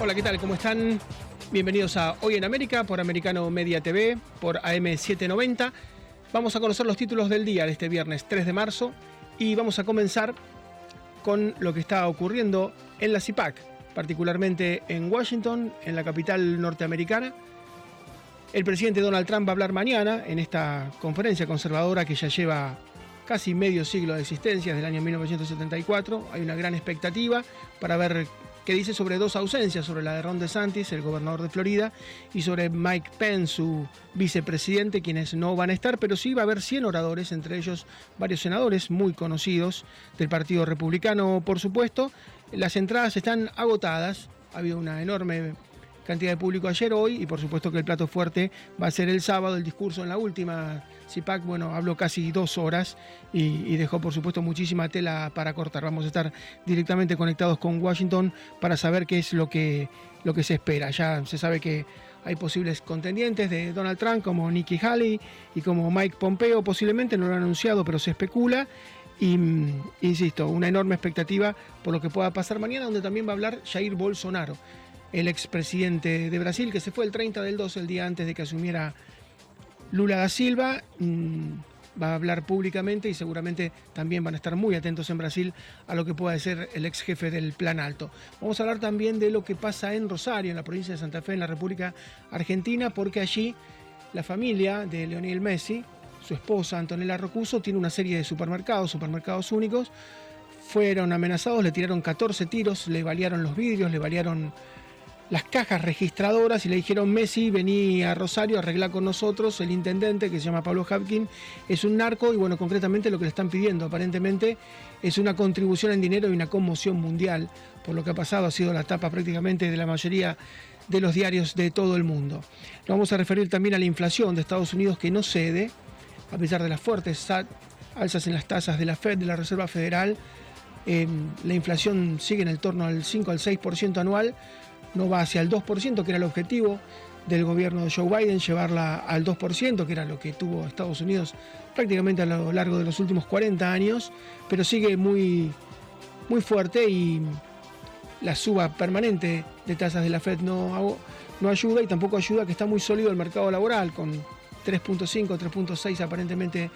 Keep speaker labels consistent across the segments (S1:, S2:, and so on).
S1: Hola, ¿qué tal? ¿Cómo están? Bienvenidos a Hoy en América por Americano Media TV, por AM790. Vamos a conocer los títulos del día de este viernes 3 de marzo y vamos a comenzar con lo que está ocurriendo en la CIPAC, particularmente en Washington, en la capital norteamericana. El presidente Donald Trump va a hablar mañana en esta conferencia conservadora que ya lleva casi medio siglo de existencia, desde el año 1974. Hay una gran expectativa para ver que dice sobre dos ausencias, sobre la de Ron DeSantis, el gobernador de Florida, y sobre Mike Pence, su vicepresidente, quienes no van a estar, pero sí va a haber 100 oradores, entre ellos varios senadores muy conocidos del Partido Republicano, por supuesto. Las entradas están agotadas, ha habido una enorme cantidad de público ayer, hoy, y por supuesto que el plato fuerte va a ser el sábado, el discurso en la última CIPAC, bueno, habló casi dos horas y, dejó por supuesto muchísima tela para cortar. Vamos a estar directamente conectados con Washington para saber qué es lo que, lo que se espera. Ya se sabe que hay posibles contendientes de Donald Trump como Nikki Haley y como Mike Pompeo, posiblemente no lo han anunciado, pero se especula. Y, mm, insisto, una enorme expectativa por lo que pueda pasar mañana, donde también va a hablar Jair Bolsonaro el expresidente de Brasil, que se fue el 30 del 2, el día antes de que asumiera Lula da Silva. Mm, va a hablar públicamente y seguramente también van a estar muy atentos en Brasil a lo que pueda ser el ex jefe del Plan Alto. Vamos a hablar también de lo que pasa en Rosario, en la provincia de Santa Fe, en la República Argentina, porque allí la familia de Leonel Messi, su esposa Antonella Rocuso, tiene una serie de supermercados, supermercados únicos. Fueron amenazados, le tiraron 14 tiros, le balearon los vidrios, le balearon las cajas registradoras y le dijeron Messi, vení a Rosario a arreglar con nosotros. El intendente, que se llama Pablo Hapkin, es un narco y bueno, concretamente lo que le están pidiendo aparentemente es una contribución en dinero y una conmoción mundial por lo que ha pasado. Ha sido la tapa prácticamente de la mayoría de los diarios de todo el mundo. Nos vamos a referir también a la inflación de Estados Unidos que no cede, a pesar de las fuertes alzas en las tasas de la Fed, de la Reserva Federal. Eh, la inflación sigue en el torno al 5 al 6% anual no va hacia el 2%, que era el objetivo del gobierno de Joe Biden, llevarla al 2%, que era lo que tuvo Estados Unidos prácticamente a lo largo de los últimos 40 años, pero sigue muy, muy fuerte y la suba permanente de tasas de la Fed no, no ayuda y tampoco ayuda que está muy sólido el mercado laboral, con 3.5, 3.6 aparentemente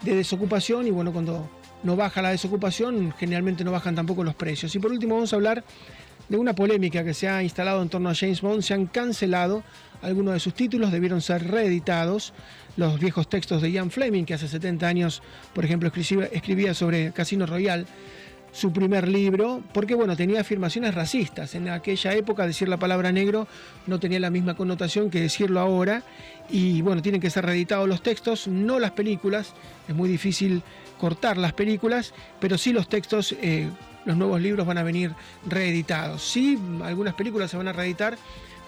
S1: de desocupación y bueno, cuando no baja la desocupación, generalmente no bajan tampoco los precios. Y por último vamos a hablar de una polémica que se ha instalado en torno a James Bond, se han cancelado algunos de sus títulos, debieron ser reeditados. Los viejos textos de Ian Fleming, que hace 70 años, por ejemplo, escribía sobre Casino Royale, su primer libro, porque bueno, tenía afirmaciones racistas. En aquella época decir la palabra negro no tenía la misma connotación que decirlo ahora. Y bueno, tienen que ser reeditados los textos, no las películas. Es muy difícil cortar las películas, pero sí los textos eh, los nuevos libros van a venir reeditados. Sí, algunas películas se van a reeditar,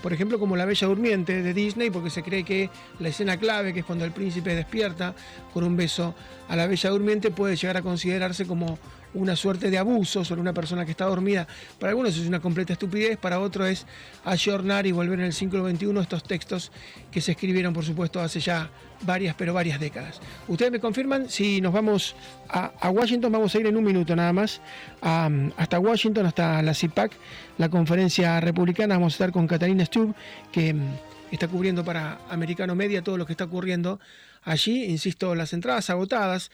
S1: por ejemplo, como La Bella Durmiente de Disney, porque se cree que la escena clave, que es cuando el príncipe despierta con un beso a la Bella Durmiente, puede llegar a considerarse como una suerte de abuso sobre una persona que está dormida. Para algunos es una completa estupidez, para otros es ayornar y volver en el siglo XXI estos textos que se escribieron, por supuesto, hace ya varias, pero varias décadas. Ustedes me confirman, si nos vamos a, Washington, vamos a ir en un minuto nada más, hasta Washington, hasta la CIPAC, la conferencia republicana, vamos a estar con Catalina Stubb, que mm, está cubriendo para Americano Media todo lo que está ocurriendo allí, insisto, las entradas agotadas,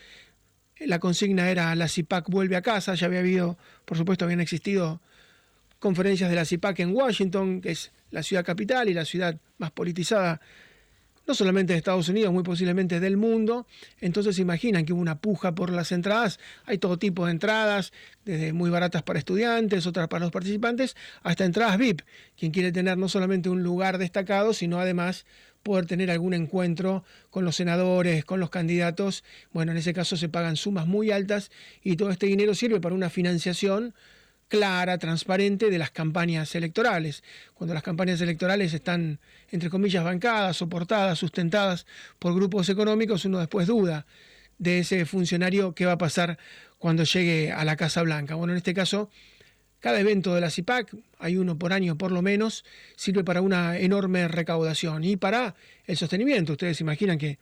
S1: la consigna era la CIPAC vuelve a casa, ya había habido, por supuesto, habían existido conferencias de la CIPAC en Washington, que es la ciudad capital y la ciudad más politizada, no solamente de Estados Unidos, muy posiblemente del mundo. Entonces se imaginan que hubo una puja por las entradas. Hay todo tipo de entradas, desde muy baratas para estudiantes, otras para los participantes, hasta entradas VIP. Quien quiere tener no solamente un lugar destacado, sino además poder tener algún encuentro con los senadores, con los candidatos. Bueno, en ese caso se pagan sumas muy altas y todo este dinero sirve para una financiación clara, transparente de las campañas electorales. Cuando las campañas electorales están, entre comillas, bancadas, soportadas, sustentadas por grupos económicos, uno después duda de ese funcionario qué va a pasar cuando llegue a la Casa Blanca. Bueno, en este caso cada evento de la CIPAC, hay uno por año por lo menos, sirve para una enorme recaudación y para el sostenimiento. Ustedes imaginan que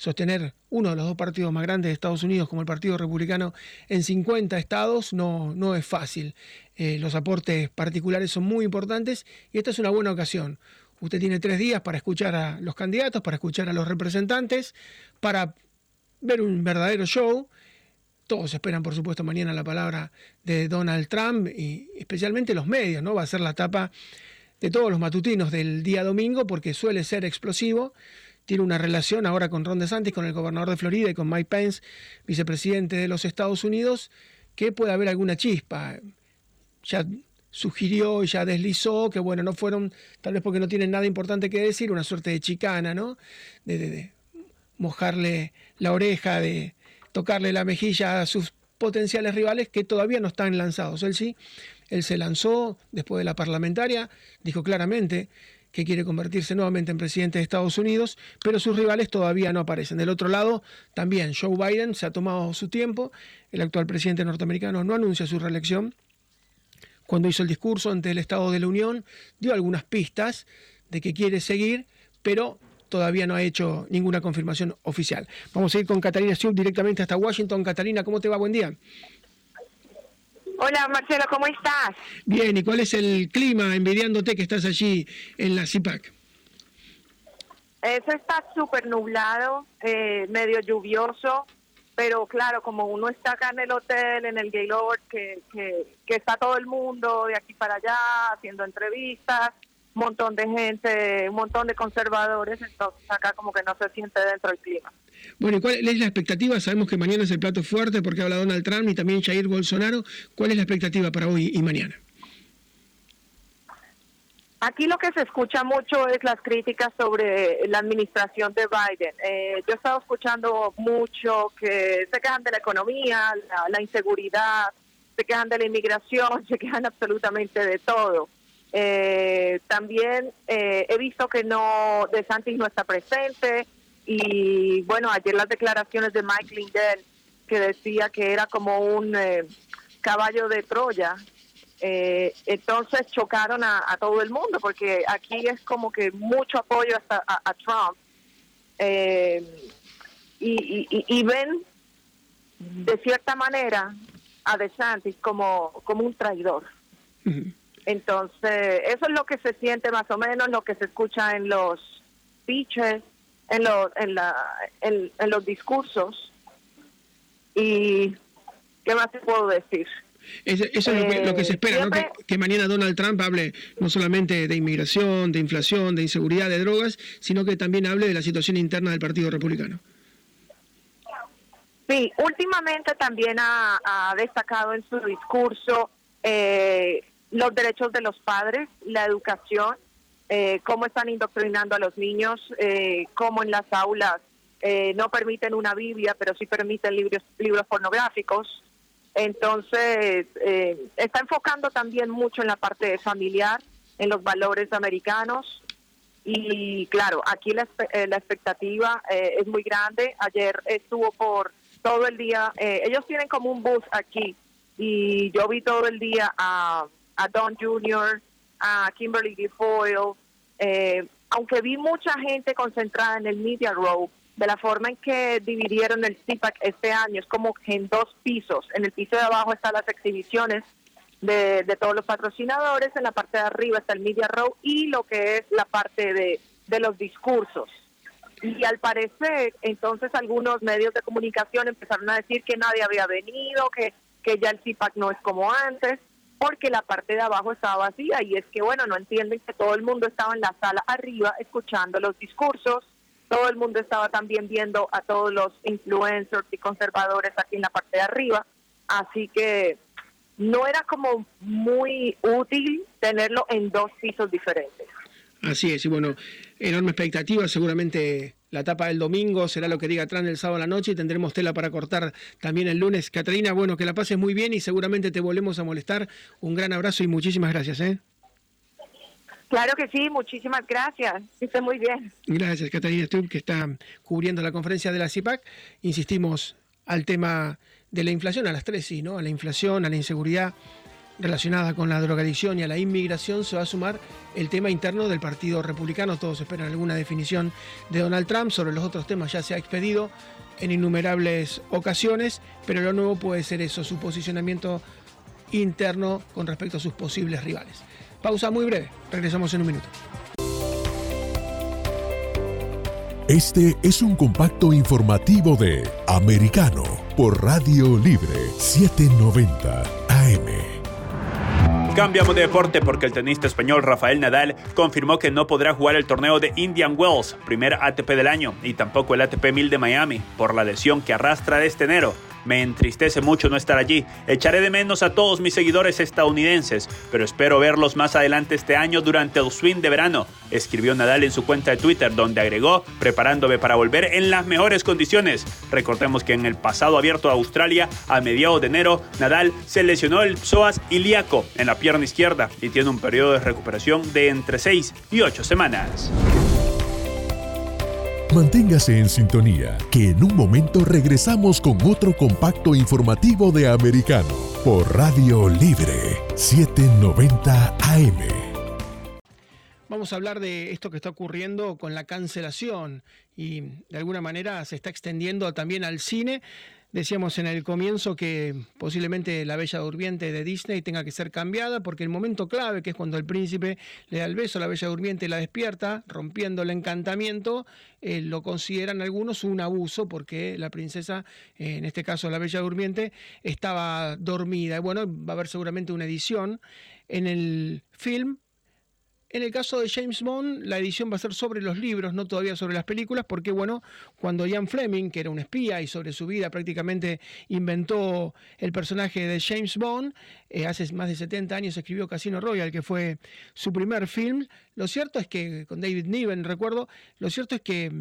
S1: sostener uno de los dos partidos más grandes de Estados Unidos como el Partido Republicano en 50 estados no, no es fácil. Eh, los aportes particulares son muy importantes y esta es una buena ocasión. Usted tiene tres días para escuchar a los candidatos, para escuchar a los representantes, para ver un verdadero show. Todos esperan, por supuesto, mañana la palabra de Donald Trump y especialmente los medios, ¿no? Va a ser la tapa de todos los matutinos del día domingo porque suele ser explosivo tiene una relación ahora con Ron DeSantis, con el gobernador de Florida y con Mike Pence, vicepresidente de los Estados Unidos, que puede haber alguna chispa. Ya sugirió, ya deslizó que, bueno, no fueron, tal vez porque no tienen nada importante que decir, una suerte de chicana, ¿no? De, mojarle la oreja, de tocarle la mejilla a sus potenciales rivales que todavía no están lanzados. Él sí, él se lanzó después de la parlamentaria, dijo claramente que quiere convertirse nuevamente en presidente de Estados Unidos, pero sus rivales todavía no aparecen. Del otro lado, también Joe Biden se ha tomado su tiempo, el actual presidente norteamericano no anuncia su reelección. Cuando hizo el discurso ante el Estado de la Unión, dio algunas pistas de que quiere seguir, pero todavía no ha hecho ninguna confirmación oficial. Vamos a ir con Catalina Sub directamente hasta Washington. Catalina, ¿cómo te va? Buen día.
S2: Hola Marcelo, ¿cómo estás?
S1: Bien, ¿y cuál es el clima envidiándote que estás allí en la CIPAC?
S2: Eso está súper nublado, eh, medio lluvioso, pero claro, como uno está acá en el hotel, en el Gaylord, que, que, que está todo el mundo de aquí para allá haciendo entrevistas, un montón de gente, un montón de conservadores, entonces acá como que no se siente dentro del clima.
S1: Bueno, ¿y cuál es la expectativa? Sabemos que mañana es el plato fuerte porque habla Donald Trump y también Jair Bolsonaro. ¿Cuál es la expectativa para hoy y mañana?
S2: Aquí lo que se escucha mucho es las críticas sobre la administración de Biden. Eh, yo he estado escuchando mucho que se quejan de la economía, la, inseguridad, se quejan de la inmigración, se quejan absolutamente de todo. Eh, también eh, he visto que no, De Santis no está presente, y bueno, ayer las declaraciones de Mike Lindell, que decía que era como un eh, caballo de Troya, eh, entonces chocaron a, todo el mundo, porque aquí es como que mucho apoyo hasta a, Trump. Eh, y, ven de cierta manera a DeSantis como, como un traidor. Entonces, eso es lo que se siente más o menos, lo que se escucha en los speeches en, en, la, en, los discursos. ¿Y qué más te puedo decir?
S1: eso es lo que, se espera, ¿no? que, mañana Donald Trump hable no solamente de inmigración, de inflación, de inseguridad, de drogas, sino que también hable de la situación interna del Partido Republicano.
S2: Sí, últimamente también ha, destacado en su discurso eh, los derechos de los padres, la educación, eh, cómo están indoctrinando a los niños, eh, cómo en las aulas eh, no permiten una Biblia, pero sí permiten libros, libros pornográficos. Entonces, está enfocando también mucho en la parte familiar, en los valores americanos. Y claro, aquí la, la expectativa es muy grande. Ayer estuvo por todo el día, ellos tienen como un bus aquí y yo vi todo el día a, a Don Jr., a Kimberly Guilfoyle, eh, aunque vi mucha gente concentrada en el Media Row, de la forma en que dividieron el CIPAC este año, es como en dos pisos. En el piso de abajo están las exhibiciones de, todos los patrocinadores, en la parte de arriba está el Media Row y lo que es la parte de, de los discursos. Y al parecer, entonces algunos medios de comunicación empezaron a decir que nadie había venido, que, que ya el CIPAC no es como antes porque la parte de abajo estaba vacía. Y es que, bueno, no entienden que todo el mundo estaba en la sala arriba escuchando los discursos, todo el mundo estaba también viendo a todos los influencers y conservadores aquí en la parte de arriba, así que no era como muy útil tenerlo en dos pisos diferentes.
S1: Así es, y bueno, enorme expectativa, seguramente la etapa del domingo será lo que diga Trump el sábado a la noche y tendremos tela para cortar también el lunes. Catalina, bueno, que la pases muy bien y seguramente te volvemos a molestar. Un gran abrazo y muchísimas gracias. ¿eh?
S2: Claro que sí, muchísimas gracias. Esté muy bien.
S1: Gracias, Catalina Stubb, que está cubriendo la conferencia de la CIPAC. Insistimos al tema de la inflación, a las tres sí, ¿no? A la inflación, a la inseguridad relacionada con la drogadicción y a la inmigración se va a sumar el tema interno del Partido Republicano. Todos esperan alguna definición de Donald Trump. Sobre los otros temas ya se ha expedido en innumerables ocasiones, pero lo nuevo puede ser eso, su posicionamiento interno con respecto a sus posibles rivales. Pausa muy breve, regresamos en un minuto.
S3: Este es un compacto informativo de Americano por Radio Libre 790 AM.
S4: Cambiamos de deporte porque el tenista español Rafael Nadal confirmó que no podrá jugar el torneo de Indian Wells, primer ATP del año, y tampoco el ATP 1000 de Miami, por la lesión que arrastra este enero. Me entristece mucho no estar allí. Echaré de menos a todos mis seguidores estadounidenses, pero espero verlos más adelante este año durante el swing de verano, escribió Nadal en su cuenta de Twitter, donde agregó, preparándome para volver en las mejores condiciones. Recordemos que en el pasado abierto a Australia, a mediados de enero, Nadal se lesionó el psoas ilíaco en la pierna izquierda y tiene un periodo de recuperación de entre 6 y 8 semanas.
S3: Manténgase en sintonía, que en un momento regresamos con otro compacto informativo de Americano por Radio Libre 790 AM.
S1: Vamos a hablar de esto que está ocurriendo con la cancelación y de alguna manera se está extendiendo también al cine. Decíamos en el comienzo que posiblemente la Bella Durmiente de Disney tenga que ser cambiada porque el momento clave, que es cuando el príncipe le da el beso a la Bella Durmiente y la despierta, rompiendo el encantamiento, eh, lo consideran algunos un abuso porque la princesa, eh, en este caso la Bella Durmiente, estaba dormida. Y bueno, va a haber seguramente una edición. En el film en el caso de James Bond, la edición va a ser sobre los libros, no todavía sobre las películas, porque bueno, cuando Ian Fleming, que era un espía y sobre su vida prácticamente inventó el personaje de James Bond, eh, hace más de 70 años escribió Casino Royale, que fue su primer film. Lo cierto es que, con David Niven, recuerdo, lo cierto es que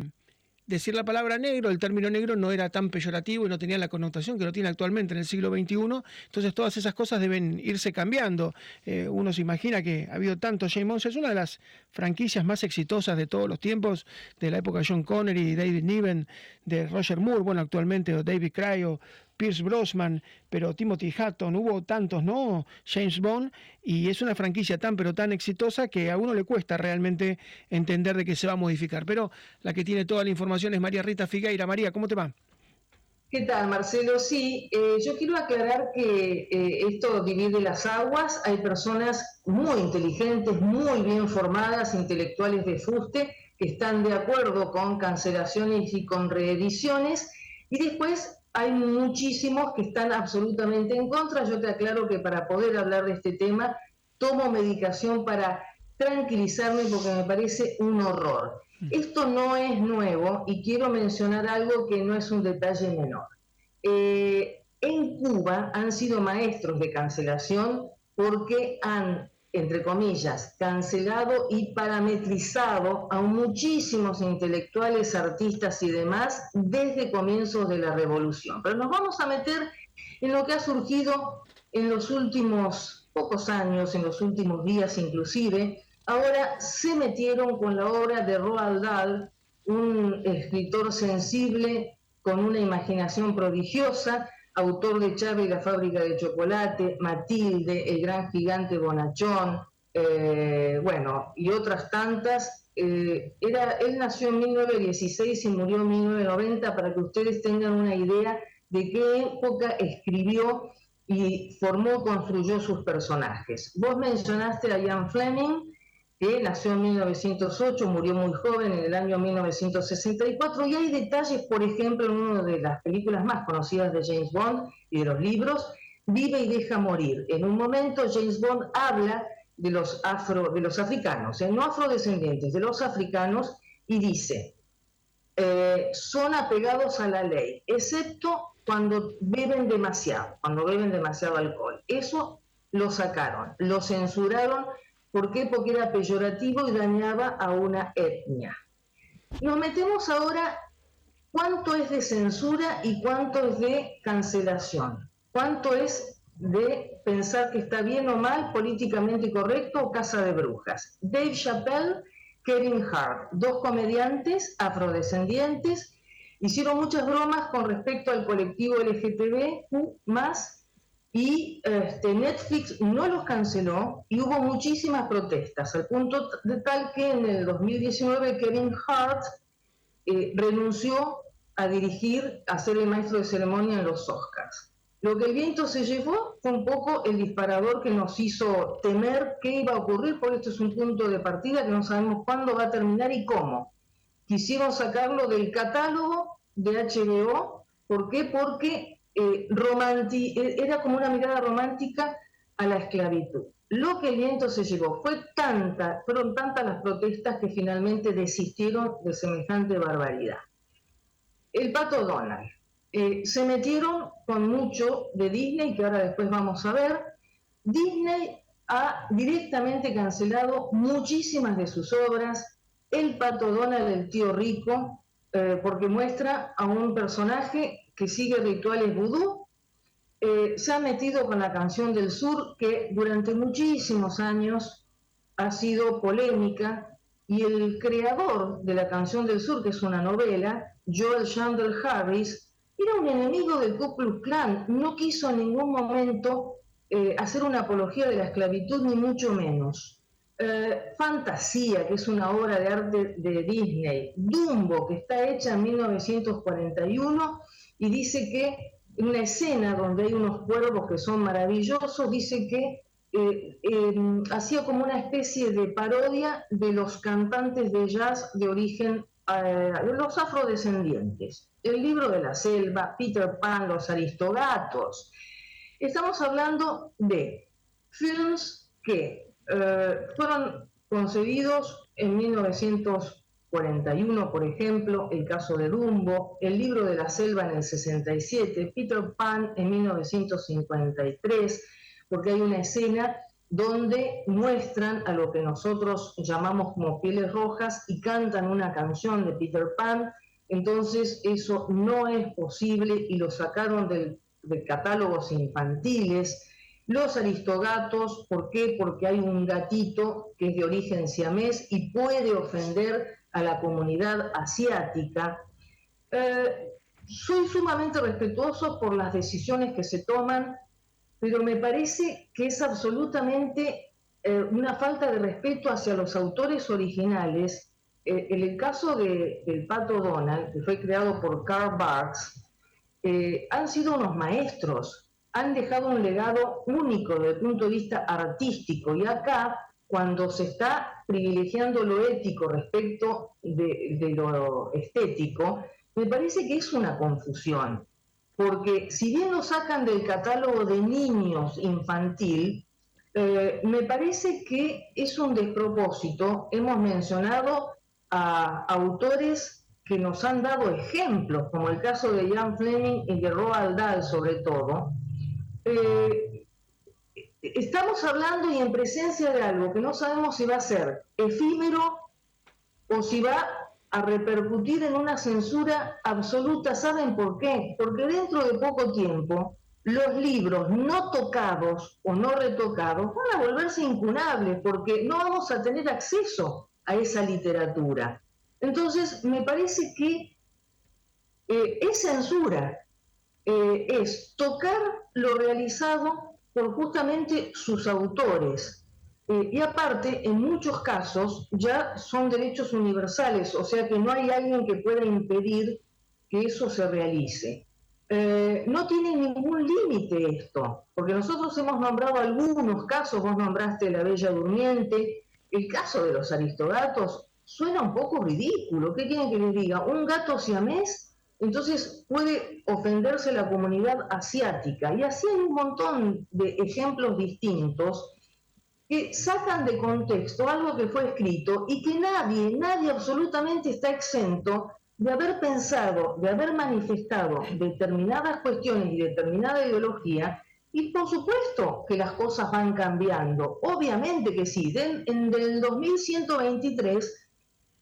S1: decir la palabra negro, el término negro no era tan peyorativo y no tenía la connotación que lo tiene actualmente en el siglo XXI. Entonces todas esas cosas deben irse cambiando. Eh, uno se imagina que ha habido tanto James es una de las franquicias más exitosas de todos los tiempos, de la época de John Connery, David Niven, de Roger Moore, bueno, actualmente David Cryo, Pierce Brosnan, pero Timothy Hatton, hubo tantos, ¿no? James Bond, y es una franquicia tan pero tan exitosa que a uno le cuesta realmente entender de qué se va a modificar. Pero la que tiene toda la información es María Rita Figueira. María, ¿cómo te va?
S5: ¿Qué tal, Marcelo? Sí, eh, yo quiero aclarar que eh, esto divide las aguas. Hay personas muy inteligentes, muy bien formadas, intelectuales de fuste, que están de acuerdo con cancelaciones y con reediciones. Y después hay muchísimos que están absolutamente en contra. Yo te aclaro que para poder hablar de este tema tomo medicación para tranquilizarme porque me parece un horror. Mm. Esto no es nuevo y quiero mencionar algo que no es un detalle menor. Eh, en Cuba han sido maestros de cancelación porque han entre comillas, cancelado y parametrizado a muchísimos intelectuales, artistas y demás desde comienzos de la revolución. Pero nos vamos a meter en lo que ha surgido en los últimos pocos años, en los últimos días inclusive. Ahora se metieron con la obra de Roald Dahl, un escritor sensible con una imaginación prodigiosa, autor de Charlie la fábrica de chocolate, Matilde, el gran gigante Bonachón, eh, bueno, y otras tantas. Eh, era, él nació en 1916 y murió en 1990 para que ustedes tengan una idea de qué época escribió y formó, construyó sus personajes. Vos mencionaste a Ian Fleming, que nació en 1908, murió muy joven en el año 1964, y hay detalles, por ejemplo, en una de las películas más conocidas de James Bond y de los libros, Vive y deja morir. En un momento James Bond habla de los, afro, de los africanos, ¿eh? no afrodescendientes, de los africanos, y dice, eh, son apegados a la ley, excepto cuando beben demasiado, cuando beben demasiado alcohol. Eso lo sacaron, lo censuraron ¿Por qué? Porque era peyorativo y dañaba a una etnia. Nos metemos ahora cuánto es de censura y cuánto es de cancelación. Cuánto es de pensar que está bien o mal, políticamente correcto o casa de brujas. Dave Chappelle, Kevin Hart, dos comediantes afrodescendientes, hicieron muchas bromas con respecto al colectivo LGTB más y este, Netflix no los canceló y hubo muchísimas protestas, al punto de tal que en el 2019 Kevin Hart eh, renunció a dirigir, a ser el maestro de ceremonia en los Oscars. Lo que el viento se llevó fue un poco el disparador que nos hizo temer qué iba a ocurrir, porque esto es un punto de partida que no sabemos cuándo va a terminar y cómo. Quisieron sacarlo del catálogo de HBO, ¿por qué? Porque eh, e, era como una mirada romántica a la esclavitud. Lo que el viento se llevó fue tanta, fueron tantas las protestas que finalmente desistieron de semejante barbaridad. El pato Donald. Eh, se metieron con mucho de Disney, que ahora después vamos a ver. Disney ha directamente cancelado muchísimas de sus obras. El pato Donald, el tío rico, eh, porque muestra a un personaje que sigue rituales vudú. Eh, se ha metido con la canción del sur, que durante muchísimos años ha sido polémica, y el creador de la canción del sur, que es una novela, Joel Chandler Harris, era un enemigo del Ku Klux Klan, no quiso en ningún momento eh, hacer una apología de la esclavitud, ni mucho menos. Eh, Fantasía, que es una obra de arte de Disney, Dumbo, que está hecha en 1941 y dice que una escena donde hay unos cuervos que son maravillosos, dice que eh, em, hacía como una especie de parodia de los cantantes de jazz de origen, eh, los afrodescendientes. El libro de la selva, Peter Pan, los aristogatos. Estamos hablando de films que eh, fueron concebidos en 1941, por ejemplo, el caso de Dumbo, el libro de la selva en el 67, Peter Pan en 1953, porque hay una escena donde muestran a lo que nosotros llamamos como pieles rojas y cantan una canción de Peter Pan, entonces eso no es posible y lo sacaron de catálogos infantiles los aristogatos, ¿por qué? Porque hay un gatito que es de origen siamés y puede ofender a la comunidad asiática. Eh, soy sumamente respetuoso por las decisiones que se toman, pero me parece que es absolutamente eh, una falta de respeto hacia los autores originales. Eh, en el caso de, del Pato Donald, que fue creado por Karl Barks, han sido unos maestros han dejado un legado único desde el punto de vista artístico y acá cuando se está privilegiando lo ético respecto de, lo estético, me parece que es una confusión, porque si bien lo sacan del catálogo de niños infantil, eh, me parece que es un despropósito. Hemos mencionado a autores que nos han dado ejemplos, como el caso de Jan Fleming y de Roald Dahl sobre todo, eh, estamos hablando y en presencia de algo que no sabemos si va a ser efímero o si va a repercutir en una censura absoluta. ¿Saben por qué? Porque dentro de poco tiempo los libros no tocados o no retocados van a volverse incunables porque no vamos a tener acceso a esa literatura. Entonces, me parece que eh, es censura, eh, es tocar lo realizado por justamente sus autores. Eh, y aparte, en muchos casos ya son derechos universales, o sea que no hay alguien que pueda impedir que eso se realice. Eh, no tiene ningún límite esto, porque nosotros hemos nombrado algunos casos, vos nombraste la Bella Durmiente, el caso de los aristogatos suena un poco ridículo. ¿Qué quieren que les diga? ¿Un gato siamés entonces puede ofenderse la comunidad asiática. Y así hay un montón de ejemplos distintos que sacan de contexto algo que fue escrito y que nadie, nadie absolutamente está exento de haber pensado, de haber manifestado determinadas cuestiones y determinada ideología, y por supuesto que las cosas van cambiando. Obviamente que sí. en del 2123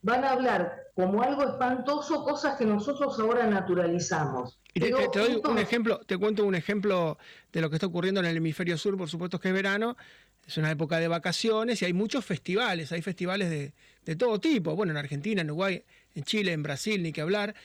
S5: van a hablar como algo espantoso cosas que nosotros ahora naturalizamos.
S1: Y te, doy un ejemplo, te cuento un ejemplo de lo que está ocurriendo en el hemisferio sur, por supuesto que es verano, es una época de vacaciones y hay muchos festivales, hay festivales de, de todo tipo, bueno, en Argentina, en Uruguay, en Chile, en Brasil, ni que hablar.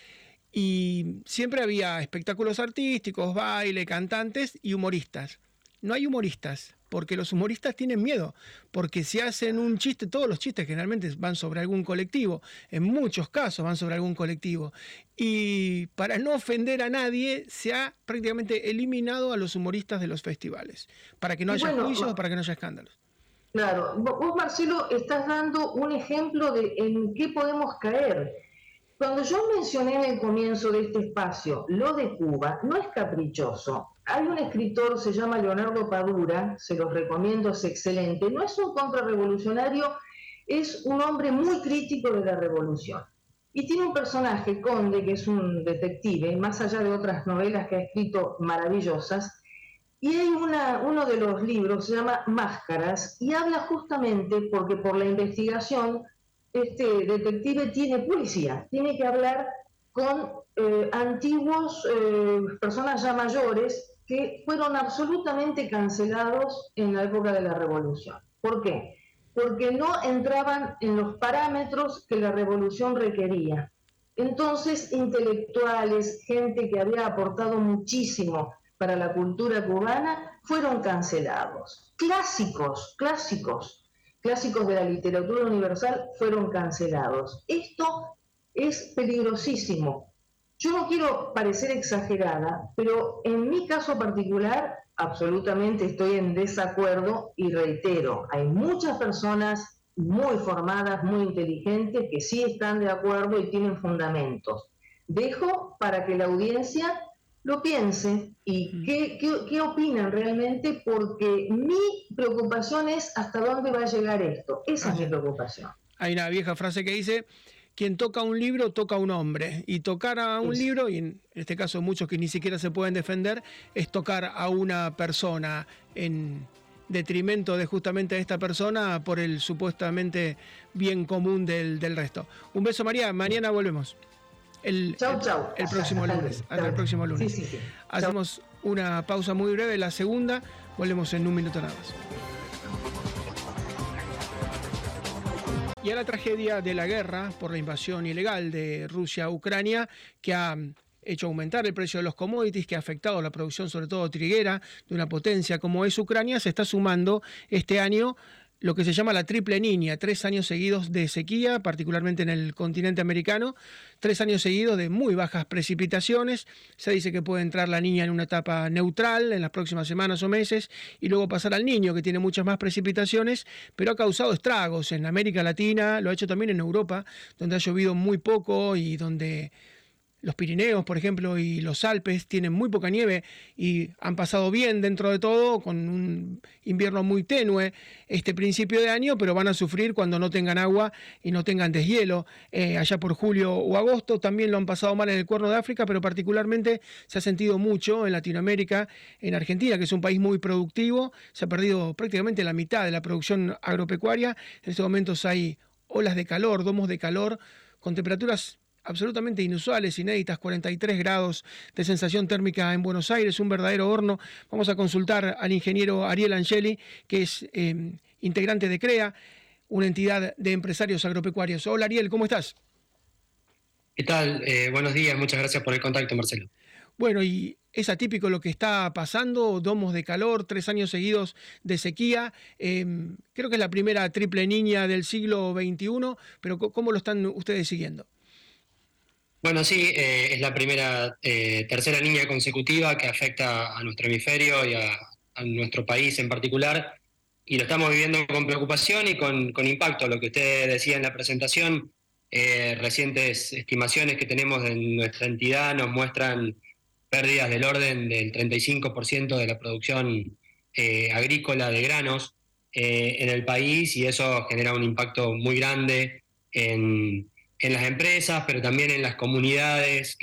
S1: Y siempre había espectáculos artísticos, baile, cantantes y humoristas. no hay humoristas, porque los humoristas tienen miedo, porque si hacen un chiste, todos los chistes generalmente van sobre algún colectivo, en muchos casos van sobre algún colectivo, y para no ofender a nadie se ha prácticamente eliminado a los humoristas de los festivales, para que no haya juicios, para que no haya escándalos.
S5: Claro, vos Marcelo estás dando un ejemplo de en qué podemos caer. Cuando yo mencioné en el comienzo de este espacio lo de Cuba, no es caprichoso. Hay un escritor, se llama Leonardo Padura, se los recomiendo, es excelente. No es un contrarrevolucionario, es un hombre muy crítico de la revolución. Y tiene un personaje, Conde, que es un detective, más allá de otras novelas que ha escrito maravillosas, y hay una, uno de los libros, se llama Máscaras, y habla justamente porque por la investigación este detective tiene policía, tiene que hablar con eh, antiguos, eh, personas ya mayores, que fueron absolutamente cancelados en la época de la revolución. ¿Por qué? Porque no entraban en los parámetros que la revolución requería. Entonces, intelectuales, gente que había aportado muchísimo para la cultura cubana fueron cancelados. Clásicos, clásicos, clásicos de la literatura universal fueron cancelados. Esto es peligrosísimo. Yo no quiero parecer exagerada, pero en mi caso particular absolutamente estoy en desacuerdo y reitero, hay muchas personas muy formadas, muy inteligentes, que sí están de acuerdo y tienen fundamentos. Dejo para que la audiencia lo piensen y qué, qué, opinan realmente, porque mi preocupación es hasta dónde va a llegar esto. Esa es mi preocupación.
S1: Hay una vieja frase que dice, quien toca un libro toca a un hombre. Y tocar a un libro, y en este caso muchos que ni siquiera se pueden defender, es tocar a una persona en detrimento de justamente esta persona por el supuestamente bien común del, del resto. Un beso María, mañana volvemos el, el, próximo lunes. Hasta el próximo lunes. Hacemos una pausa muy breve, la segunda, volvemos en un minuto nada más. Y a la tragedia de la guerra por la invasión ilegal de Rusia a Ucrania, que ha hecho aumentar el precio de los commodities, que ha afectado la producción, sobre todo triguera, de una potencia como es Ucrania, se está sumando este año lo que se llama la triple niña, tres años seguidos de sequía, particularmente en el continente americano, tres años seguidos de muy bajas precipitaciones. Se dice que puede entrar la niña en una etapa neutral en las próximas semanas o meses y luego pasar al niño, que tiene muchas más precipitaciones, pero ha causado estragos en América Latina, lo ha hecho también en Europa, donde ha llovido muy poco y donde los Pirineos, por ejemplo, y los Alpes tienen muy poca nieve y han pasado bien dentro de todo, con un invierno muy tenue este principio de año, pero van a sufrir cuando no tengan agua y no tengan deshielo. Eh, allá por julio o agosto también lo han pasado mal en el Cuerno de África, pero particularmente se ha sentido mucho en Latinoamérica, en Argentina, que es un país muy productivo. Se ha perdido prácticamente la mitad de la producción agropecuaria. En estos momentos hay olas de calor, domos de calor, con temperaturas absolutamente inusuales, inéditas, 43 grados de sensación térmica en Buenos Aires, un verdadero horno. Vamos a consultar al ingeniero Ariel Angeli, que es em, integrante de CREA, una entidad de empresarios agropecuarios. Hola Ariel, ¿cómo estás?
S6: ¿Qué tal? Eh, buenos días, muchas gracias por el contacto, Marcelo.
S1: Bueno, y es atípico lo que está pasando, domos de calor, tres años seguidos de sequía. Em, creo que es la primera triple niña del siglo XXI, pero ¿cómo lo están ustedes siguiendo?
S6: Bueno, sí, eh, es la primera, eh, tercera línea consecutiva que afecta a nuestro hemisferio y a, nuestro país en particular, y lo estamos viviendo con preocupación y con, impacto. Lo que usted decía en la presentación, eh, recientes estimaciones que tenemos en nuestra entidad nos muestran pérdidas del orden del 35% de la producción agrícola de granos en el país y eso genera un impacto muy grande en en las empresas, pero también en las comunidades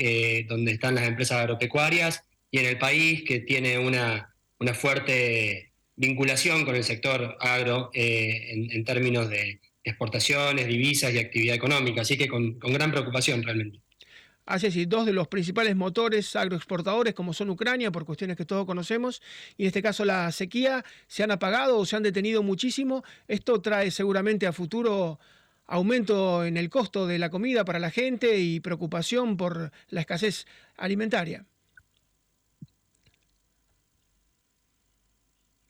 S6: donde están las empresas agropecuarias y en el país que tiene una, una fuerte vinculación con el sector agro eh, en, términos de exportaciones, divisas y actividad económica. Así que con, gran preocupación realmente.
S1: Así es, dos de los principales motores agroexportadores como son Ucrania, por cuestiones que todos conocemos, y en este caso la sequía, se han apagado o se han detenido muchísimo. Esto trae seguramente a futuro aumento en el costo de la comida para la gente y preocupación por la escasez alimentaria.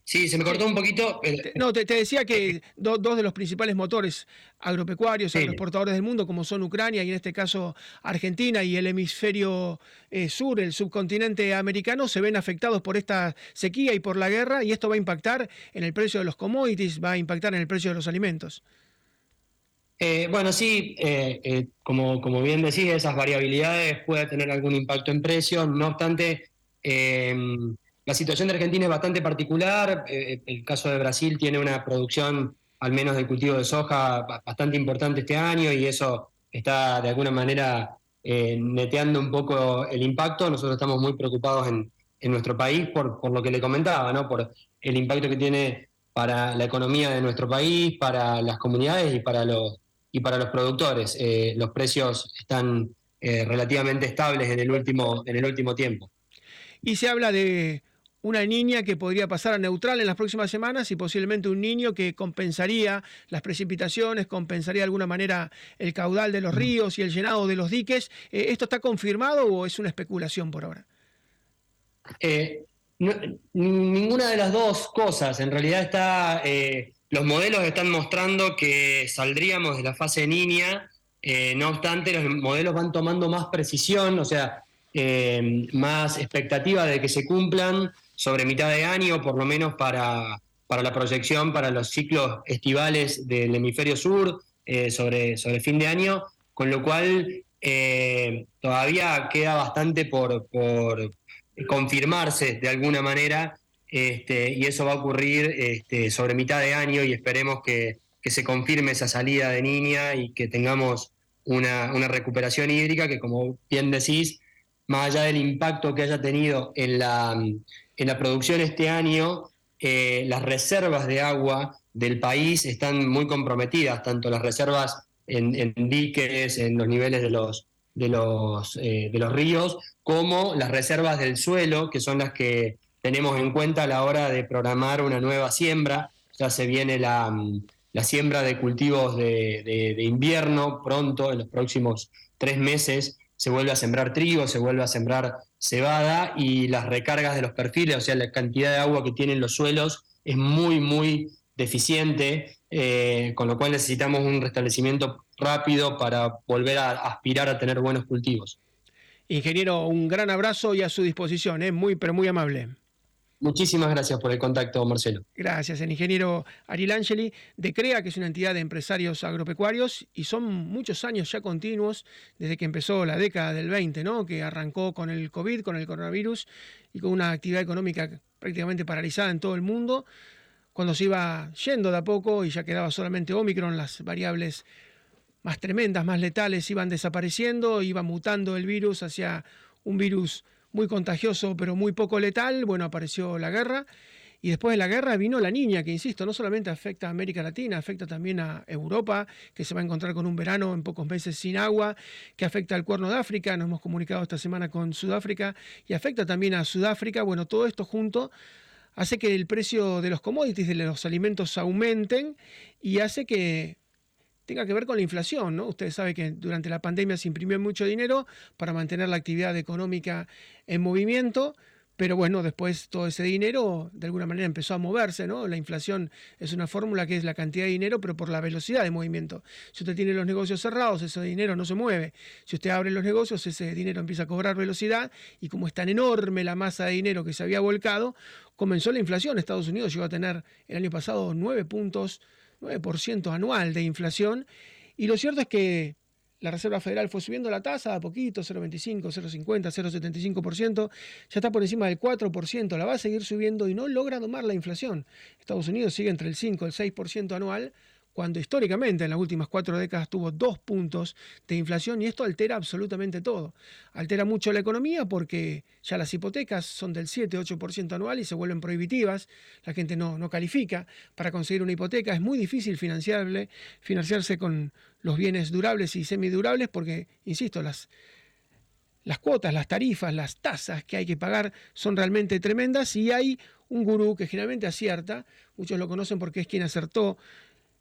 S6: Sí, se me cortó un poquito.
S1: No, te, decía que dos de los principales motores agropecuarios, sí. agroexportadores del mundo, como son Ucrania y en este caso Argentina y el hemisferio eh, sur, el subcontinente americano, se ven afectados por esta sequía y por la guerra y esto va a impactar en el precio de los commodities, va a impactar en el precio de los alimentos.
S6: Eh, bueno, sí, eh, como, como bien decís, esas variabilidades pueden tener algún impacto en precios, no obstante la situación de Argentina es bastante particular. Eh, el caso de Brasil tiene una producción, al menos del cultivo de soja, bastante importante este año y eso está de alguna manera eh, neteando un poco el impacto. Nosotros estamos muy preocupados en, nuestro país por, por, lo que le comentaba, ¿no? por el impacto que tiene para la economía de nuestro país, para las comunidades y para los, y para los productores. Eh, los precios están relativamente estables en el, último, en el último tiempo.
S1: Y se habla de una niña que podría pasar a neutral en las próximas semanas y posiblemente un niño que compensaría las precipitaciones, compensaría de alguna manera el caudal de los ríos y el llenado de los diques. Eh, ¿Esto está confirmado o es una especulación por ahora?
S6: Eh, ninguna de las dos cosas. En realidad está, eh, los modelos están mostrando que saldríamos de la fase niña. no obstante, los modelos van tomando más precisión, o sea, más expectativa de que se cumplan sobre mitad de año, por lo menos para, para la proyección, para los ciclos estivales del hemisferio sur, eh, sobre, sobre fin de año, con lo cual eh, todavía queda bastante por, por confirmarse de alguna manera, este, y eso va a ocurrir este, sobre mitad de año y esperemos que, se confirme esa salida de niña y que tengamos una, una recuperación hídrica que, como bien decís, más allá del impacto que haya tenido en la, en la producción este año, eh, las reservas de agua del país están muy comprometidas, tanto las reservas en, diques, en los niveles de los, de, los, eh, de los ríos, como las reservas del suelo, que son las que tenemos en cuenta a la hora de programar una nueva siembra. Ya se viene la, siembra de cultivos de invierno pronto, en los próximos tres meses, se vuelve a sembrar trigo, se vuelve a sembrar cebada y las recargas de los perfiles, o sea, la cantidad de agua que tienen los suelos es muy, muy deficiente, eh, con lo cual necesitamos un restablecimiento rápido para volver a aspirar a tener buenos cultivos.
S1: Ingeniero, un gran abrazo y a su disposición, ¿eh? muy, pero muy amable.
S6: Muchísimas gracias por el contacto, Marcelo.
S1: Gracias, el ingeniero Ariel Angeli de CREA, que es una entidad de empresarios agropecuarios, y son muchos años ya continuos desde que empezó la década del 20, ¿no? que arrancó con el COVID, con el coronavirus y con una actividad económica prácticamente paralizada en todo el mundo. Cuando se iba yendo de a poco y ya quedaba solamente Omicron, las variables más tremendas, más letales iban desapareciendo, iba mutando el virus hacia un virus muy contagioso pero muy poco letal, bueno, apareció la guerra. Y después de la guerra vino la niña, que insisto, no solamente afecta a América Latina, afecta también a Europa, que se va a encontrar con un verano en pocos meses sin agua, que afecta al cuerno de África, nos hemos comunicado esta semana con Sudáfrica, y afecta también a Sudáfrica. Bueno, todo esto junto hace que el precio de los commodities, de los alimentos aumenten y hace que tenga que ver con la inflación, ¿no? Ustedes saben que durante la pandemia se imprimió mucho dinero para mantener la actividad económica en movimiento, pero bueno, después todo ese dinero de alguna manera empezó a moverse, ¿no? La inflación es una fórmula que es la cantidad de dinero, pero por la velocidad de movimiento. Si usted tiene los negocios cerrados, ese dinero no se mueve. Si usted abre los negocios, ese dinero empieza a cobrar velocidad y como es tan enorme la masa de dinero que se había volcado, comenzó la inflación. Estados Unidos llegó a tener el año pasado nueve puntos 9% anual de inflación. Y lo cierto es que la Reserva Federal fue subiendo la tasa a poquito, 0,25, 0,50, 0,75%, ya está por encima del 4%, la va a seguir subiendo y no logra domar la inflación. Estados Unidos sigue entre el 5 y el 6% anual, cuando históricamente en las últimas cuatro décadas tuvo dos puntos de inflación y esto altera absolutamente todo. Altera mucho la economía porque ya las hipotecas son del 7-8% anual y se vuelven prohibitivas, la gente no, no califica. Para conseguir una hipoteca, es muy difícil financiarse con los bienes durables y semidurables porque, insisto, las, las cuotas, las tarifas, las tasas que hay que pagar son realmente tremendas y hay un gurú que generalmente acierta, muchos lo conocen porque es quien acertó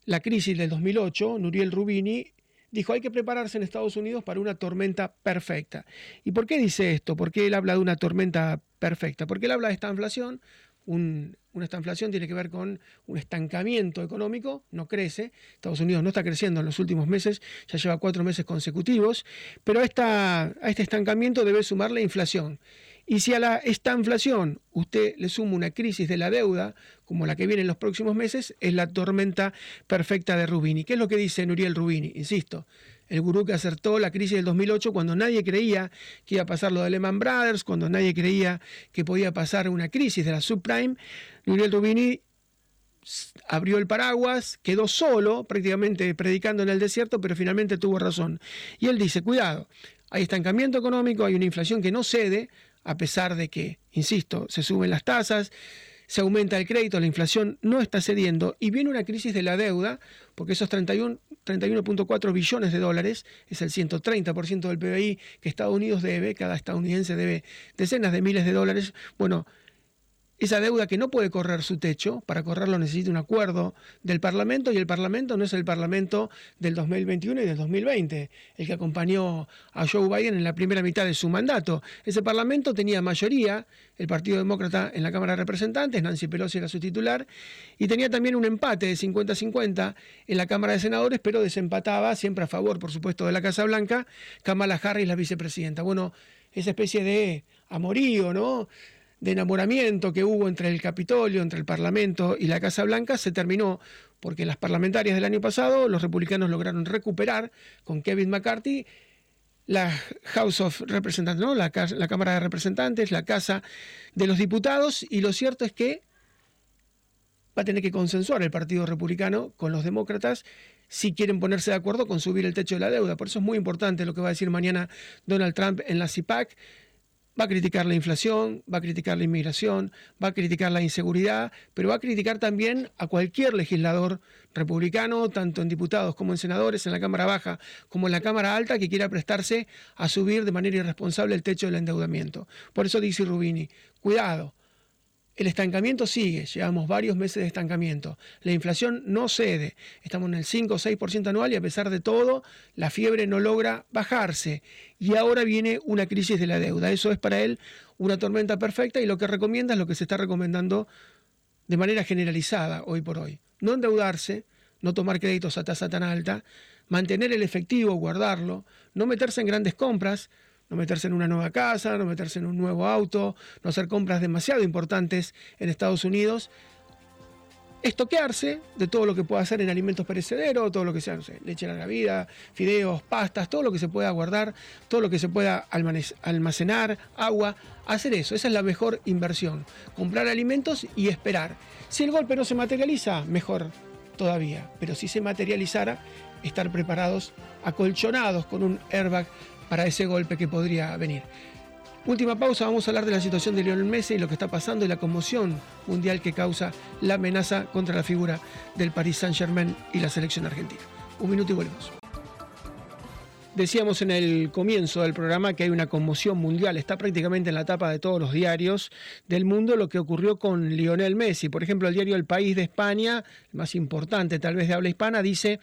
S1: la crisis del 2008, Nuriel Rubini dijo hay que prepararse en Estados Unidos para una tormenta perfecta. ¿Y por qué dice esto? ¿Por qué él habla de una tormenta perfecta? Porque él habla de esta inflación, una con esta inflación tiene que ver con un estancamiento económico, no crece. Estados Unidos no está creciendo en los últimos meses, ya lleva cuatro meses consecutivos, pero a este estancamiento debe sumar la inflación. Y si a la, esta inflación usted le suma una crisis de la deuda, como la que viene en los próximos meses, es la tormenta perfecta de Rubini. ¿Qué es lo que dice Nuriel Rubini? Insisto, el gurú que acertó la crisis del 2008 cuando nadie creía que iba a pasar lo de Lehman Brothers, cuando nadie creía que podía pasar una crisis de la subprime. Nuriel Rubini abrió el paraguas, quedó solo, prácticamente predicando en el desierto, pero finalmente tuvo razón. Y él dice, cuidado, hay estancamiento económico, hay una inflación que no cede, a pesar de que, insisto, se suben las tasas, se aumenta el crédito, la inflación no está cediendo y viene una crisis de la deuda, porque esos 31.4 billones de dólares es el 130% del PBI que Estados Unidos debe, cada estadounidense debe decenas de miles de dólares. Bueno, esa deuda que no puede correr su techo, para correrlo necesita un acuerdo del Parlamento y el Parlamento no es el Parlamento del 2021 y del 2020, el que acompañó a Joe Biden en la primera mitad de su mandato. Ese Parlamento tenía mayoría, el Partido Demócrata en la Cámara de Representantes, Nancy Pelosi era su titular, y tenía también un empate de 50-50 en la Cámara de Senadores, pero desempataba, siempre a favor, por supuesto, de la Casa Blanca, Kamala Harris, la vicepresidenta. Bueno, esa especie de amorío, ¿no? De enamoramiento que hubo entre el Capitolio, entre el Parlamento y la Casa Blanca se terminó porque las parlamentarias del año pasado los republicanos lograron recuperar con Kevin McCarthy la House of Representatives, ¿no? la, la Cámara de Representantes, la Casa de los Diputados, y lo cierto es que va a tener que consensuar el Partido Republicano con los demócratas si quieren ponerse de acuerdo con subir el techo de la deuda. Por eso es muy importante lo que va a decir mañana Donald Trump en la CIPAC Va a criticar la inflación, va a criticar la inmigración, va a criticar la inseguridad, pero va a criticar también a cualquier legislador republicano, tanto en diputados como en senadores, en la Cámara Baja como en la Cámara Alta, que quiera prestarse a subir de manera irresponsable el techo del endeudamiento. Por eso dice Rubini, cuidado, el estancamiento sigue, llevamos varios meses de estancamiento. La inflación no cede, estamos en el 5 o 6% anual y a pesar de todo, la fiebre no logra bajarse. Y ahora viene una crisis de la deuda. Eso es para él una tormenta perfecta y lo que recomienda es lo que se está recomendando de manera generalizada hoy por hoy. No endeudarse, no tomar créditos a tasa tan alta, mantener el efectivo, guardarlo, no meterse en grandes compras, no meterse en una nueva casa, no meterse en un nuevo auto, no hacer compras demasiado importantes en Estados Unidos, estoquearse de todo lo que pueda hacer en alimentos perecederos, todo lo que sea, no sé, leche la vida, fideos, pastas, todo lo que se pueda guardar, todo lo que se pueda almacenar, agua, hacer eso, esa es la mejor inversión, comprar alimentos y esperar. Si el golpe no se materializa, mejor todavía, pero si se materializara, estar preparados, acolchonados con un airbag para ese golpe que podría venir. Última pausa, vamos a hablar de la situación de Lionel Messi y lo que está pasando y la conmoción mundial que causa la amenaza contra la figura del Paris Saint-Germain y la selección argentina. Un minuto y volvemos. Decíamos en el comienzo del programa que hay una conmoción mundial, está prácticamente en la tapa de todos los diarios del mundo lo que ocurrió con Lionel Messi. Por ejemplo, el diario El País de España, el más importante tal vez de habla hispana, dice,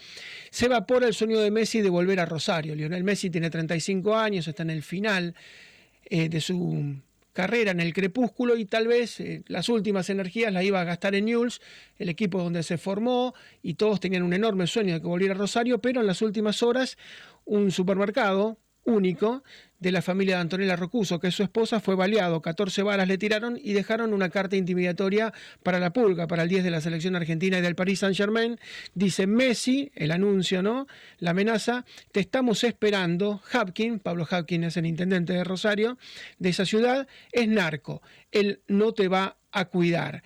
S1: se evapora el sueño de Messi de volver a Rosario. Lionel Messi tiene 35 años, está en el final eh, de su carrera en el crepúsculo y tal vez eh, las últimas energías las iba a gastar en Newell's, el equipo donde se formó y todos tenían un enorme sueño de que volviera a Rosario, pero en las últimas horas un supermercado único de la familia de Antonella Rocuso, que su esposa, fue baleado. 14 balas le tiraron y dejaron una carta intimidatoria para la pulga, para el 10 de la selección argentina y del Paris Saint-Germain. Dice Messi, el anuncio, ¿no? La amenaza, te estamos esperando. Hapkin, Pablo Hapkin es el intendente de Rosario, de esa ciudad, es narco. Él no te va a cuidar.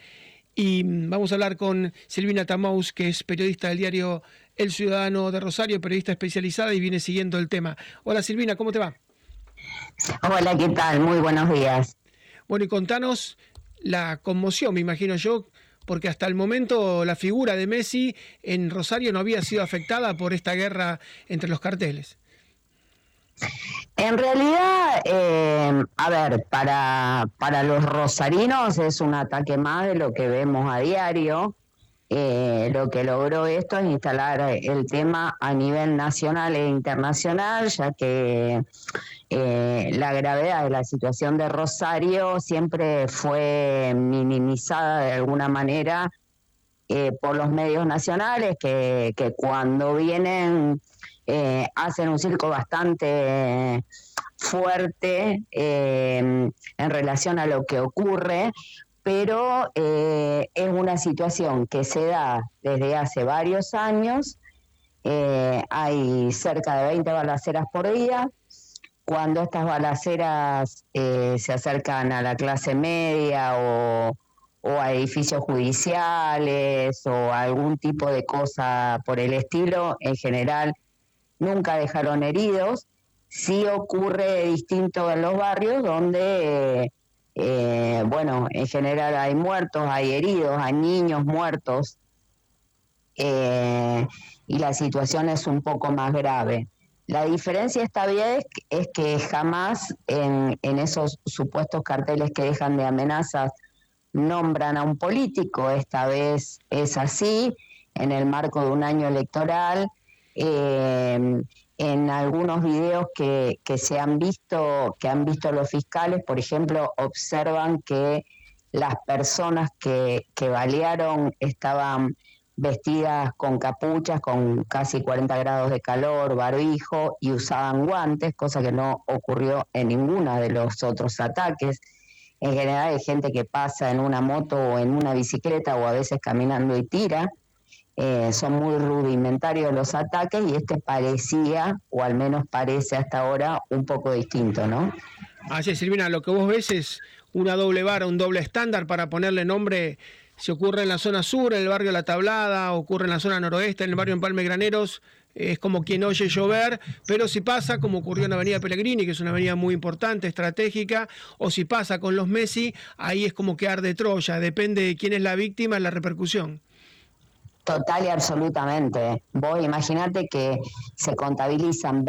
S1: Y vamos a hablar con Silvina Tamaus, que es periodista del diario el Ciudadano de Rosario, periodista especializada y viene siguiendo el tema. Hola Silvina, ¿cómo te va?
S7: Hola, ¿qué tal? Muy buenos días.
S1: Bueno, y contanos la conmoción, me imagino yo, porque hasta el momento la figura de Messi en Rosario no había sido afectada por esta guerra entre los carteles.
S7: En realidad, eh, a ver, para, para los rosarinos es un ataque más de lo que vemos a diario. Eh, lo que logró esto es instalar el tema a nivel nacional e internacional, ya que eh, la gravedad de la situación de Rosario siempre fue minimizada de alguna manera eh, por los medios nacionales, que cuando vienen hacen un circo bastante fuerte en relación a lo que ocurre, pero eh, es una situación que se da desde hace varios años. Eh, hay cerca de 20 balaceras por día. Cuando estas balaceras eh, se acercan a la clase media o, a edificios judiciales o algún tipo de cosa por el estilo, en general nunca dejaron heridos. Sí ocurre distinto en los barrios donde eh, bueno, en general hay muertos, hay heridos, hay niños muertos eh, y la situación es un poco más grave. La diferencia esta vez es que jamás en, esos supuestos carteles que dejan de amenazas nombran a un político, esta vez es así, en el marco de un año electoral. Eh, en algunos videos que, se han visto, que han visto los fiscales, por ejemplo, observan que las personas que, que balearon estaban vestidas con capuchas, con casi 40 grados de calor, barbijo y usaban guantes, cosa que no ocurrió en ninguno de los otros ataques. En general hay gente que pasa en una moto o en una bicicleta o a veces caminando y tira. Eh, son muy rudimentarios los ataques y este parecía, o al menos parece hasta ahora, un poco distinto, ¿no?
S1: Así es, Silvina, lo que vos ves es una doble vara, un doble estándar para ponerle nombre, si ocurre en la zona sur, en el barrio La Tablada, ocurre en la zona noroeste, en el barrio Empalme Graneros, es como quien oye llover, pero si pasa, como ocurrió en la Avenida Pellegrini, que es una avenida muy importante, estratégica, o si pasa con los Messi, ahí es como que arde Troya, depende de quién es la víctima, la repercusión.
S7: Total y absolutamente. Vos imaginate que se contabilizan,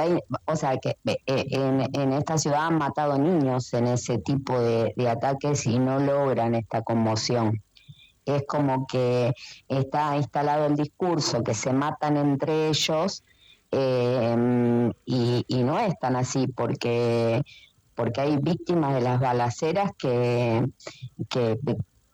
S7: o sea, que eh, en, esta ciudad han matado niños en ese tipo de, ataques y no logran esta conmoción. Es como que está instalado el discurso que se matan entre ellos em, y, no es tan así porque porque hay víctimas de las balaceras que, que,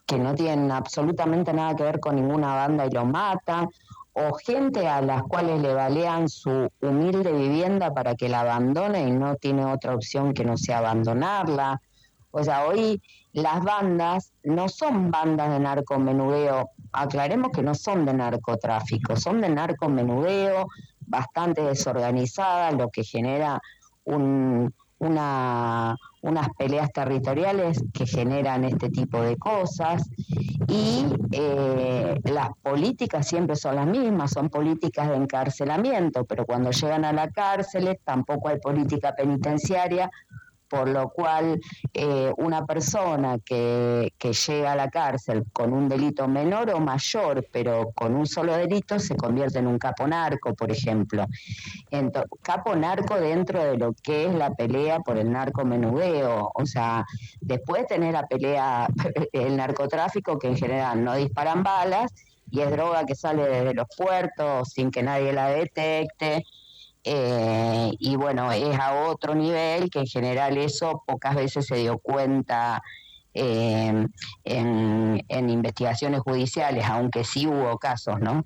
S7: que no tienen absolutamente nada que ver con ninguna banda y lo matan, o gente a las cuales le balean su humilde vivienda para que la abandone y no tiene otra opción que no sea abandonarla. O sea, hoy las bandas no son bandas de narcomenudeo, aclaremos que no son de narcotráfico, son de narcomenudeo, bastante desorganizadas, lo que genera un, una, unas peleas territoriales que generan este tipo de cosas y eh, las políticas siempre son las mismas, son políticas de encarcelamiento, pero cuando llegan a la cárcel tampoco hay política penitenciaria por lo cual eh, una persona que, llega a la cárcel con un delito menor o mayor, pero con un solo delito, se convierte en un capo narco, por ejemplo. capo narco dentro de lo que es la pelea por el narcomenudeo, o sea, después de tener la pelea, el narcotráfico, que en general no disparan balas, y es droga que sale desde los puertos sin que nadie la detecte, eh, y bueno, es a otro nivel que en general eso pocas veces se dio cuenta eh, en, investigaciones judiciales, aunque sí hubo casos, ¿no?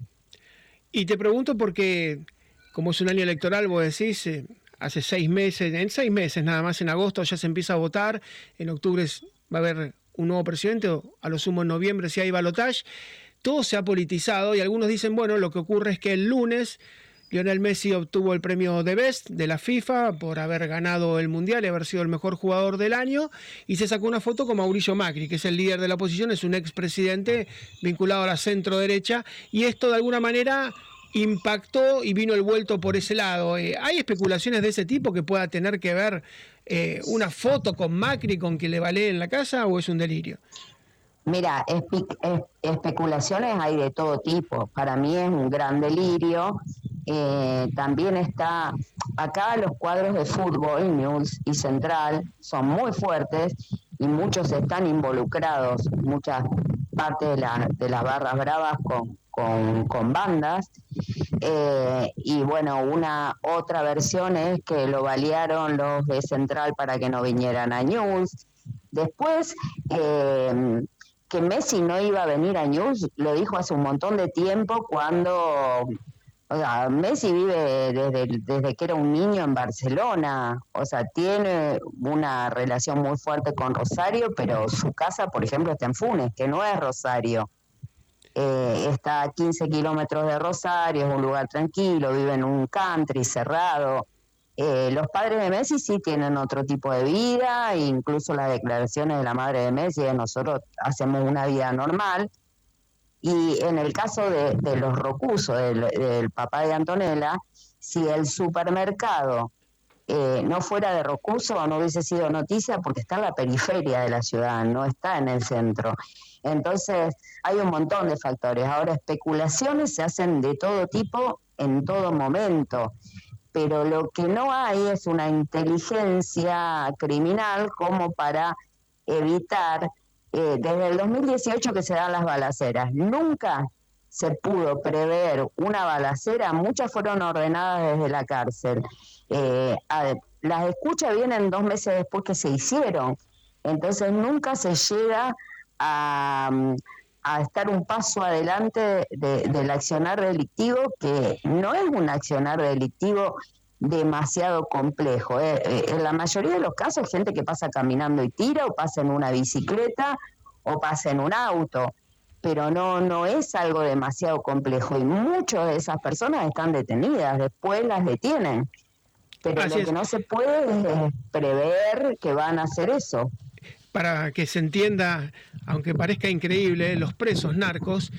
S1: Y te pregunto porque, como es un año electoral, vos decís, eh, hace seis meses, en seis meses nada más, en agosto ya se empieza a votar, en octubre va a haber un nuevo presidente, o a lo sumo en noviembre si hay balotaje, todo se ha politizado y algunos dicen, bueno, lo que ocurre es que el lunes Lionel Messi obtuvo el premio de Best de la FIFA por haber ganado el Mundial y haber sido el mejor jugador del año y se sacó una foto con Mauricio Macri, que es el líder de la oposición, es un expresidente vinculado a la centro derecha y esto de alguna manera impactó y vino el vuelto por ese lado. Eh, ¿Hay especulaciones de ese tipo que pueda tener que ver eh, una foto con Macri con que le vale en la casa o es un delirio?
S7: Mira, especulaciones hay de todo tipo. Para mí es un gran delirio. Eh, también está acá los cuadros de fútbol, News y Central, son muy fuertes y muchos están involucrados, muchas partes de, la, de las barras bravas con bandas. Eh, y bueno, una otra versión es que lo balearon los de Central para que no vinieran a News. Después, eh, que Messi no iba a venir a News, lo dijo hace un montón de tiempo cuando o sea, Messi vive desde, desde que era un niño en Barcelona, o sea, tiene una relación muy fuerte con Rosario, pero su casa, por ejemplo, está en Funes, que no es Rosario. Eh, está a 15 kilómetros de Rosario, es un lugar tranquilo, vive en un country cerrado. Eh, los padres de Messi sí tienen otro tipo de vida, incluso las declaraciones de la madre de Messi, nosotros hacemos una vida normal y en el caso de, los Rocusos, del, papá de Antonella, si el supermercado eh, no fuera de Rocuso no hubiese sido noticia porque está en la periferia de la ciudad, no está en el centro. Entonces, hay un montón de factores. Ahora, especulaciones se hacen de todo tipo en todo momento, pero lo que no hay es una inteligencia criminal como para evitar eh, desde el 2018 que se dan las balaceras. Nunca se pudo prever una balacera, muchas fueron ordenadas desde la cárcel. Eh, las escuchas vienen dos meses después que se hicieron, entonces nunca se llega a, estar un paso adelante del accionar delictivo, que no es un accionar delictivo demasiado complejo. ¿eh? Eh, en la mayoría de los casos, gente que pasa caminando y tira, o pasa en una bicicleta, o pasa en un auto, pero no, no es algo demasiado complejo. Y muchas de esas personas están detenidas, después las detienen. Pero lo que no se puede es prever que van a hacer eso
S1: para que se entienda, aunque parezca increíble, los presos narcos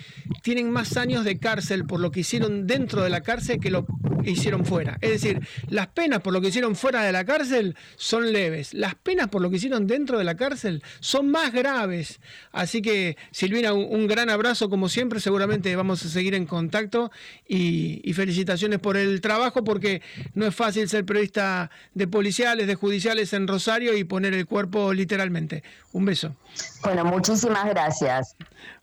S1: tienen más años de cárcel por lo que hicieron dentro de la cárcel que lo que hicieron fuera. Es decir, las penas por lo que hicieron fuera de la cárcel son leves, las penas por lo que hicieron dentro de la cárcel son más graves. Así que, Silvina, un, gran abrazo como siempre, seguramente vamos a seguir en contacto y, y felicitaciones por el trabajo porque no es fácil ser periodista de policiales, de judiciales en Rosario y poner el cuerpo literalmente. Un beso.
S7: Bueno, muchísimas gracias.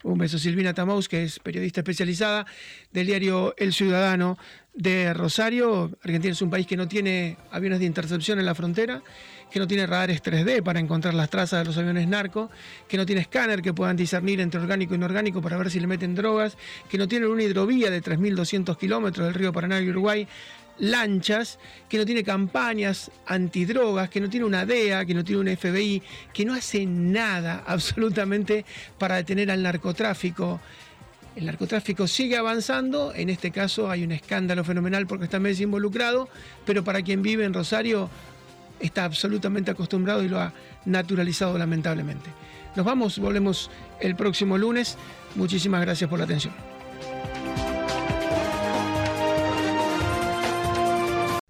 S1: Un beso, Silvina Tamaus, que es periodista especializada del diario El Ciudadano de Rosario. Argentina es un país que no tiene aviones de intercepción en la frontera, que no tiene radares 3D para encontrar las trazas de los aviones narco, que no tiene escáner que puedan discernir entre orgánico e inorgánico para ver si le meten drogas, que no tiene una hidrovía de 3.200 kilómetros del río Paraná y Uruguay lanchas, que no tiene campañas antidrogas, que no tiene una DEA, que no tiene un FBI, que no hace nada absolutamente para detener al narcotráfico. El narcotráfico sigue avanzando, en este caso hay un escándalo fenomenal porque está Messi involucrado, pero para quien vive en Rosario está absolutamente acostumbrado y lo ha naturalizado lamentablemente. Nos vamos, volvemos el próximo lunes. Muchísimas gracias por la atención.